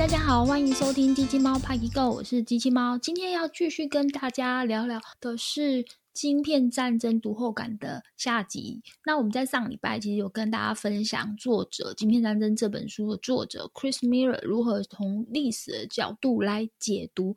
大家好，欢迎收听机器猫 Party Go，我是机器猫。今天要继续跟大家聊聊的是晶片战争读后感的下集。那我们在上礼拜其实有跟大家分享作者《晶片战争》这本书的作者 Chris Miller 如何从历史的角度来解读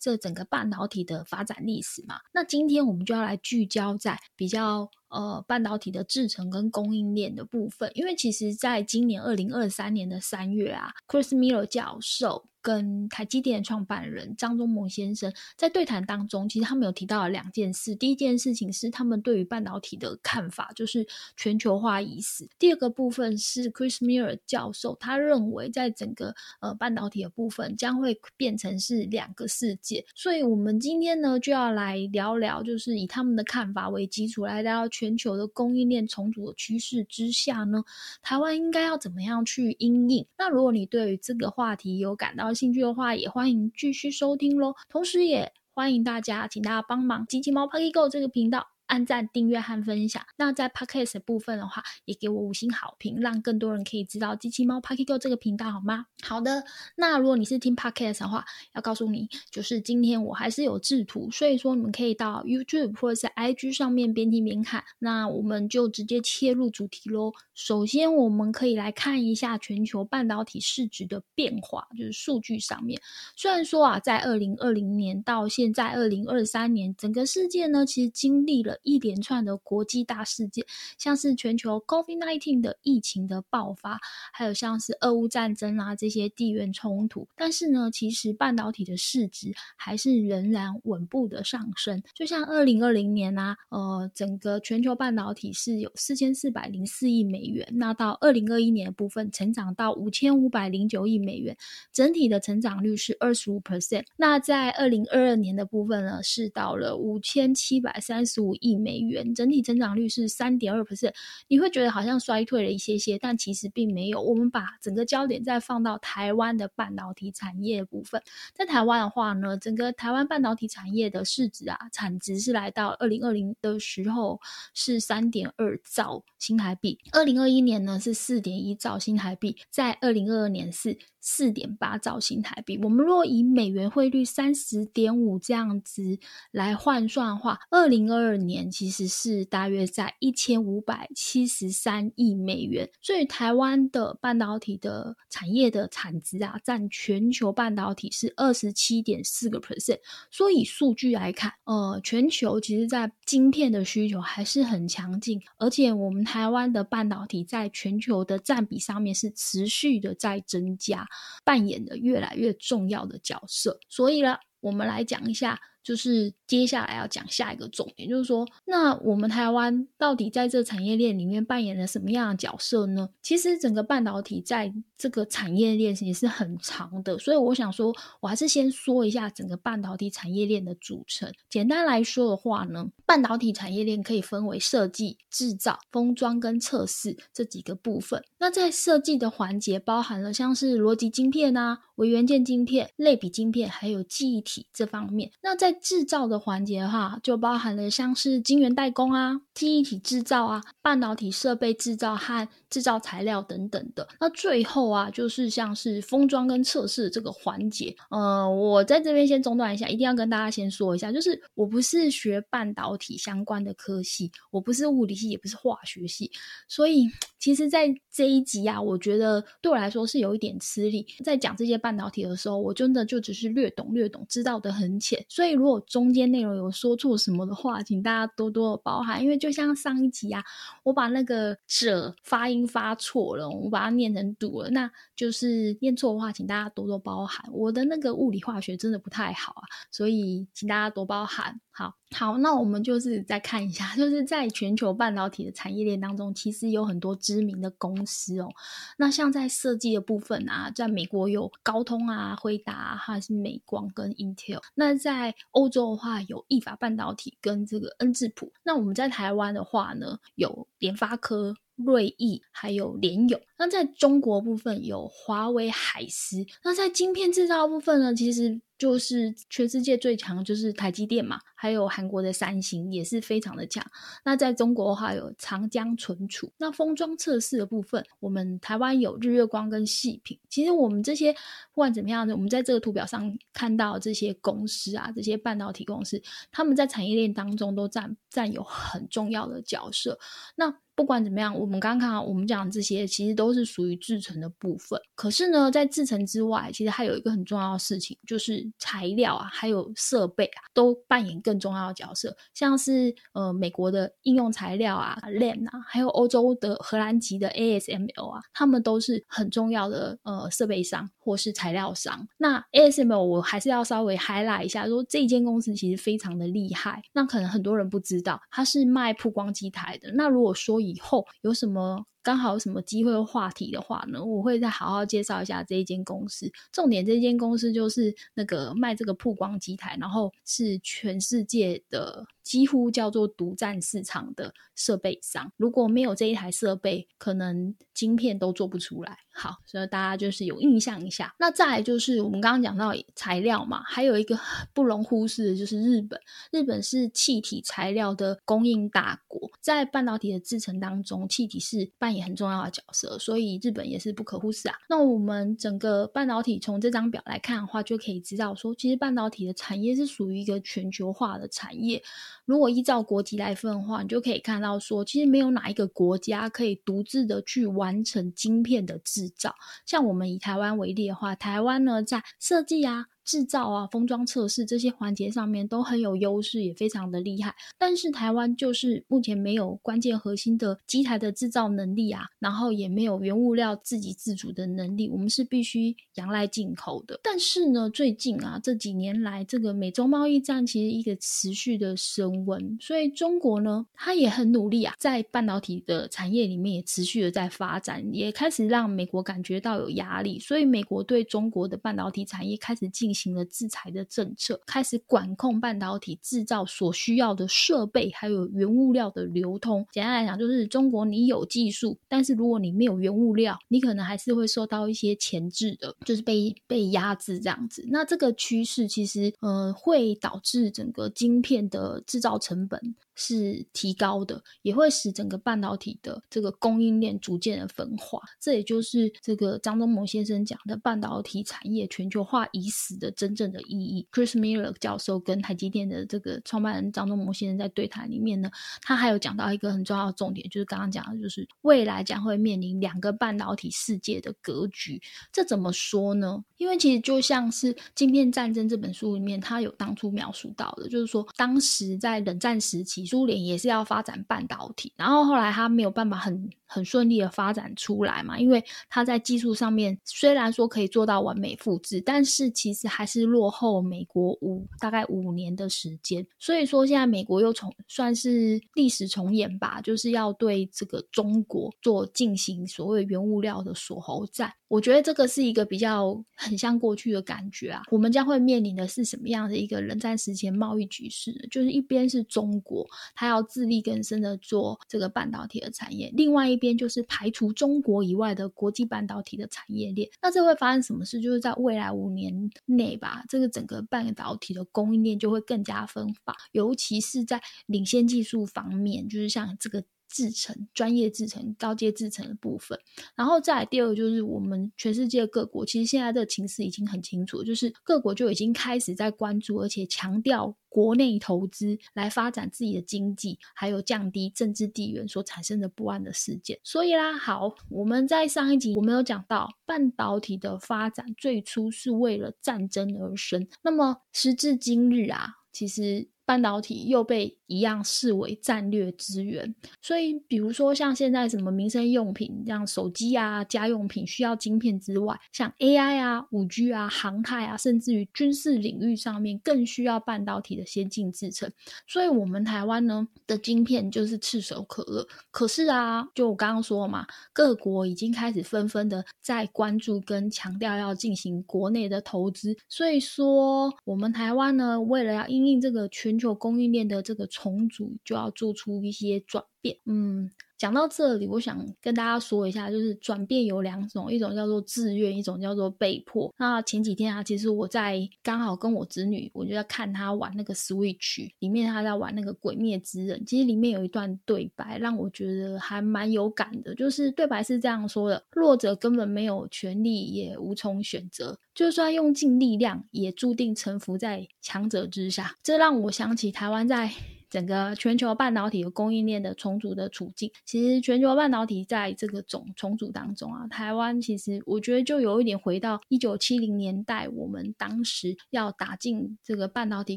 这整个半导体的发展历史嘛。那今天我们就要来聚焦在比较。呃，半导体的制成跟供应链的部分，因为其实在今年二零二三年的三月啊，Chris Miller 教授。跟台积电创办人张忠谋先生在对谈当中，其实他们有提到了两件事。第一件事情是他们对于半导体的看法，就是全球化已死。第二个部分是 Chris Miller 教授，他认为在整个呃半导体的部分将会变成是两个世界所以，我们今天呢就要来聊聊，就是以他们的看法为基础来聊聊全球的供应链重组的趋势之下呢，台湾应该要怎么样去因应？那如果你对于这个话题有感到，兴趣的话，也欢迎继续收听喽。同时，也欢迎大家，请大家帮忙“机器猫 Party Go” 这个频道。按赞、订阅和分享。那在 Podcast 部分的话，也给我五星好评，让更多人可以知道机器猫 Parky Go 这个频道，好吗？好的。那如果你是听 Podcast 的话，要告诉你，就是今天我还是有制图，所以说你们可以到 YouTube 或者是 IG 上面边听边看。那我们就直接切入主题喽。首先，我们可以来看一下全球半导体市值的变化，就是数据上面。虽然说啊，在二零二零年到现在二零二三年，整个世界呢，其实经历了。一连串的国际大事件，像是全球 COVID-19 的疫情的爆发，还有像是俄乌战争啊这些地缘冲突。但是呢，其实半导体的市值还是仍然稳步的上升。就像二零二零年啊，呃，整个全球半导体是有四千四百零四亿美元，那到二零二一年的部分成长到五千五百零九亿美元，整体的成长率是二十五 percent。那在二零二二年的部分呢，是到了五千七百三十五亿。亿美元整体增长率是三点二 percent，你会觉得好像衰退了一些些，但其实并没有。我们把整个焦点再放到台湾的半导体产业部分，在台湾的话呢，整个台湾半导体产业的市值啊，产值是来到二零二零的时候是三点二兆新台币，二零二一年呢是四点一兆新台币，在二零二二年是。四点八兆新台币，我们若以美元汇率三十点五这样子来换算的话，二零二二年其实是大约在一千五百七十三亿美元。所以台湾的半导体的产业的产值啊，占全球半导体是二十七点四个 percent。所以数据来看，呃，全球其实在晶片的需求还是很强劲，而且我们台湾的半导体在全球的占比上面是持续的在增加。扮演的越来越重要的角色，所以呢，我们来讲一下。就是接下来要讲下一个重点，就是说，那我们台湾到底在这产业链里面扮演了什么样的角色呢？其实整个半导体在这个产业链也是很长的，所以我想说，我还是先说一下整个半导体产业链的组成。简单来说的话呢，半导体产业链可以分为设计、制造、封装跟测试这几个部分。那在设计的环节，包含了像是逻辑晶片啊、微元件晶片、类比晶片，还有记忆体这方面。那在制造的环节哈，就包含了像是晶圆代工啊、记忆体制造啊、半导体设备制造和制造材料等等的。那最后啊，就是像是封装跟测试这个环节。呃，我在这边先中断一下，一定要跟大家先说一下，就是我不是学半导体相关的科系，我不是物理系，也不是化学系，所以其实，在这一集啊，我觉得对我来说是有一点吃力。在讲这些半导体的时候，我真的就只是略懂略懂，知道的很浅，所以。如果中间内容有说错什么的话，请大家多多的包涵。因为就像上一集啊，我把那个“者”发音发错了，我把它念成“堵”了，那就是念错的话，请大家多多包涵。我的那个物理化学真的不太好啊，所以请大家多包涵。好。好，那我们就是再看一下，就是在全球半导体的产业链当中，其实有很多知名的公司哦。那像在设计的部分啊，在美国有高通啊、辉达，还是美光跟 Intel。那在欧洲的话，有意法半导体跟这个恩智浦。那我们在台湾的话呢，有联发科、瑞意，还有联友。那在中国部分有华为、海思。那在晶片制造部分呢，其实。就是全世界最强就是台积电嘛，还有韩国的三星也是非常的强。那在中国的话有长江存储。那封装测试的部分，我们台湾有日月光跟细品。其实我们这些不管怎么样呢，我们在这个图表上看到这些公司啊，这些半导体公司，他们在产业链当中都占占有很重要的角色。那不管怎么样，我们刚刚我们讲这些其实都是属于制成的部分。可是呢，在制成之外，其实还有一个很重要的事情，就是材料啊，还有设备啊，都扮演更重要的角色。像是呃美国的应用材料啊，Lam 啊，还有欧洲的荷兰籍的 ASML 啊，他们都是很重要的呃设备商或是材料商。那 ASML 我还是要稍微 highlight 一下，说这间公司其实非常的厉害。那可能很多人不知道，它是卖曝光机台的。那如果说以以后有什么刚好有什么机会话题的话呢？我会再好好介绍一下这一间公司。重点，这间公司就是那个卖这个曝光机台，然后是全世界的几乎叫做独占市场的设备商。如果没有这一台设备，可能晶片都做不出来。好，所以大家就是有印象一下。那再来就是我们刚刚讲到材料嘛，还有一个不容忽视的就是日本。日本是气体材料的供应大国，在半导体的制成当中，气体是半扮演很重要的角色，所以日本也是不可忽视啊。那我们整个半导体从这张表来看的话，就可以知道说，其实半导体的产业是属于一个全球化的产业。如果依照国籍来分的话，你就可以看到说，其实没有哪一个国家可以独自的去完成晶片的制造。像我们以台湾为例的话，台湾呢在设计啊。制造啊，封装测试这些环节上面都很有优势，也非常的厉害。但是台湾就是目前没有关键核心的机台的制造能力啊，然后也没有原物料自给自足的能力，我们是必须仰赖进口的。但是呢，最近啊这几年来，这个美洲贸易战其实一个持续的升温，所以中国呢，它也很努力啊，在半导体的产业里面也持续的在发展，也开始让美国感觉到有压力，所以美国对中国的半导体产业开始进行。行了制裁的政策，开始管控半导体制造所需要的设备，还有原物料的流通。简单来讲，就是中国你有技术，但是如果你没有原物料，你可能还是会受到一些前置的，就是被被压制这样子。那这个趋势其实，呃，会导致整个晶片的制造成本。是提高的，也会使整个半导体的这个供应链逐渐的分化。这也就是这个张忠谋先生讲的半导体产业全球化已死的真正的意义。Chris Miller 教授跟台积电的这个创办人张忠谋先生在对谈里面呢，他还有讲到一个很重要的重点，就是刚刚讲的，就是未来将会面临两个半导体世界的格局。这怎么说呢？因为其实就像是《晶片战争》这本书里面，他有当初描述到的，就是说当时在冷战时期。苏联也是要发展半导体，然后后来他没有办法很很顺利的发展出来嘛，因为他在技术上面虽然说可以做到完美复制，但是其实还是落后美国五大概五年的时间。所以说现在美国又重算是历史重演吧，就是要对这个中国做进行所谓原物料的锁喉战。我觉得这个是一个比较很像过去的感觉啊。我们将会面临的是什么样的一个冷战时间贸易局势？就是一边是中国。他要自力更生的做这个半导体的产业，另外一边就是排除中国以外的国际半导体的产业链。那这会发生什么事？就是在未来五年内吧，这个整个半导体的供应链就会更加分化，尤其是在领先技术方面，就是像这个。制成专业制成高阶制成的部分，然后再第二就是我们全世界各国，其实现在的情势已经很清楚，就是各国就已经开始在关注，而且强调国内投资来发展自己的经济，还有降低政治地缘所产生的不安的事件。所以啦，好，我们在上一集我们有讲到，半导体的发展最初是为了战争而生，那么时至今日啊，其实半导体又被一样视为战略资源，所以比如说像现在什么民生用品，像手机啊、家用品需要晶片之外，像 AI 啊、五 G 啊、航太啊，甚至于军事领域上面更需要半导体的先进制程。所以，我们台湾呢的晶片就是炙手可热。可是啊，就我刚刚说嘛，各国已经开始纷纷的在关注跟强调要进行国内的投资。所以说，我们台湾呢，为了要应应这个全球供应链的这个重组就要做出一些转变。嗯。讲到这里，我想跟大家说一下，就是转变有两种，一种叫做自愿，一种叫做被迫。那前几天啊，其实我在刚好跟我侄女，我就在看她玩那个 Switch，里面她在玩那个《鬼灭之刃》，其实里面有一段对白让我觉得还蛮有感的，就是对白是这样说的：弱者根本没有权利，也无从选择，就算用尽力量，也注定臣服在强者之下。这让我想起台湾在。整个全球半导体和供应链的重组的处境，其实全球半导体在这个总重组当中啊，台湾其实我觉得就有一点回到一九七零年代，我们当时要打进这个半导体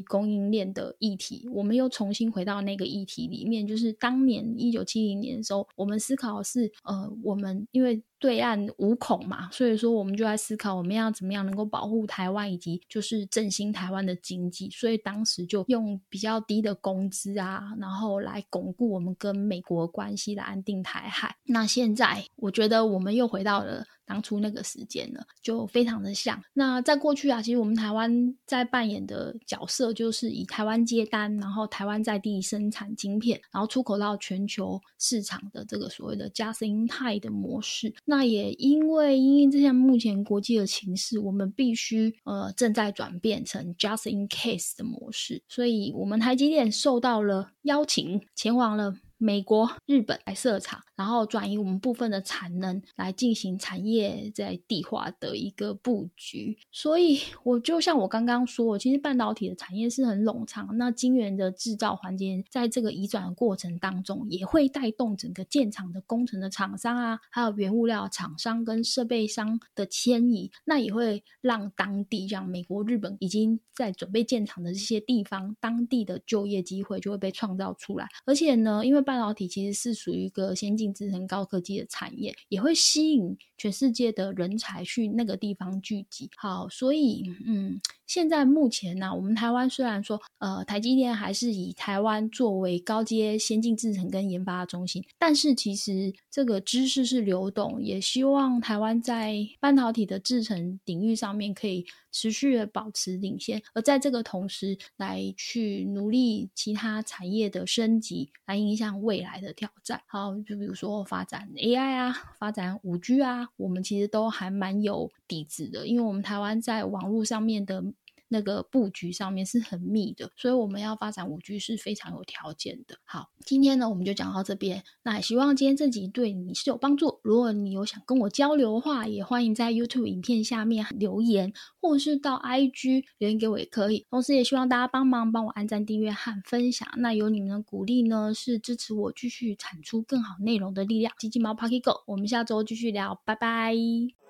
供应链的议题，我们又重新回到那个议题里面，就是当年一九七零年的时候，我们思考是，呃，我们因为。对岸无孔嘛，所以说我们就在思考我们要怎么样能够保护台湾，以及就是振兴台湾的经济。所以当时就用比较低的工资啊，然后来巩固我们跟美国关系，来安定台海。那现在我觉得我们又回到了。当初那个时间了，就非常的像。那在过去啊，其实我们台湾在扮演的角色，就是以台湾接单，然后台湾在地生产晶片，然后出口到全球市场的这个所谓的 just in time 的模式。那也因为因为这项目前国际的情势，我们必须呃正在转变成 just in case 的模式，所以我们台积电受到了邀请，前往了。美国、日本来设厂，然后转移我们部分的产能来进行产业在地化的一个布局。所以，我就像我刚刚说，其实半导体的产业是很冗长。那晶圆的制造环节，在这个移转的过程当中，也会带动整个建厂的工程的厂商啊，还有原物料厂商跟设备商的迁移。那也会让当地，像美国、日本已经在准备建厂的这些地方，当地的就业机会就会被创造出来。而且呢，因为半半导体其实是属于一个先进制成高科技的产业，也会吸引全世界的人才去那个地方聚集。好，所以嗯，现在目前呢，我们台湾虽然说呃，台积电还是以台湾作为高阶先进制程跟研发中心，但是其实这个知识是流动，也希望台湾在半导体的制程领域上面可以。持续的保持领先，而在这个同时，来去努力其他产业的升级，来影响未来的挑战。好，就比如说发展 AI 啊，发展五 G 啊，我们其实都还蛮有底子的，因为我们台湾在网络上面的。那个布局上面是很密的，所以我们要发展五 G 是非常有条件的。好，今天呢我们就讲到这边，那也希望今天这集对你是有帮助。如果你有想跟我交流的话，也欢迎在 YouTube 影片下面留言，或者是到 IG 留言给我也可以。同时也希望大家帮忙帮我按赞、订阅和分享。那有你们的鼓励呢，是支持我继续产出更好内容的力量。鸡鸡猫 Pocket Go，我们下周继续聊，拜拜。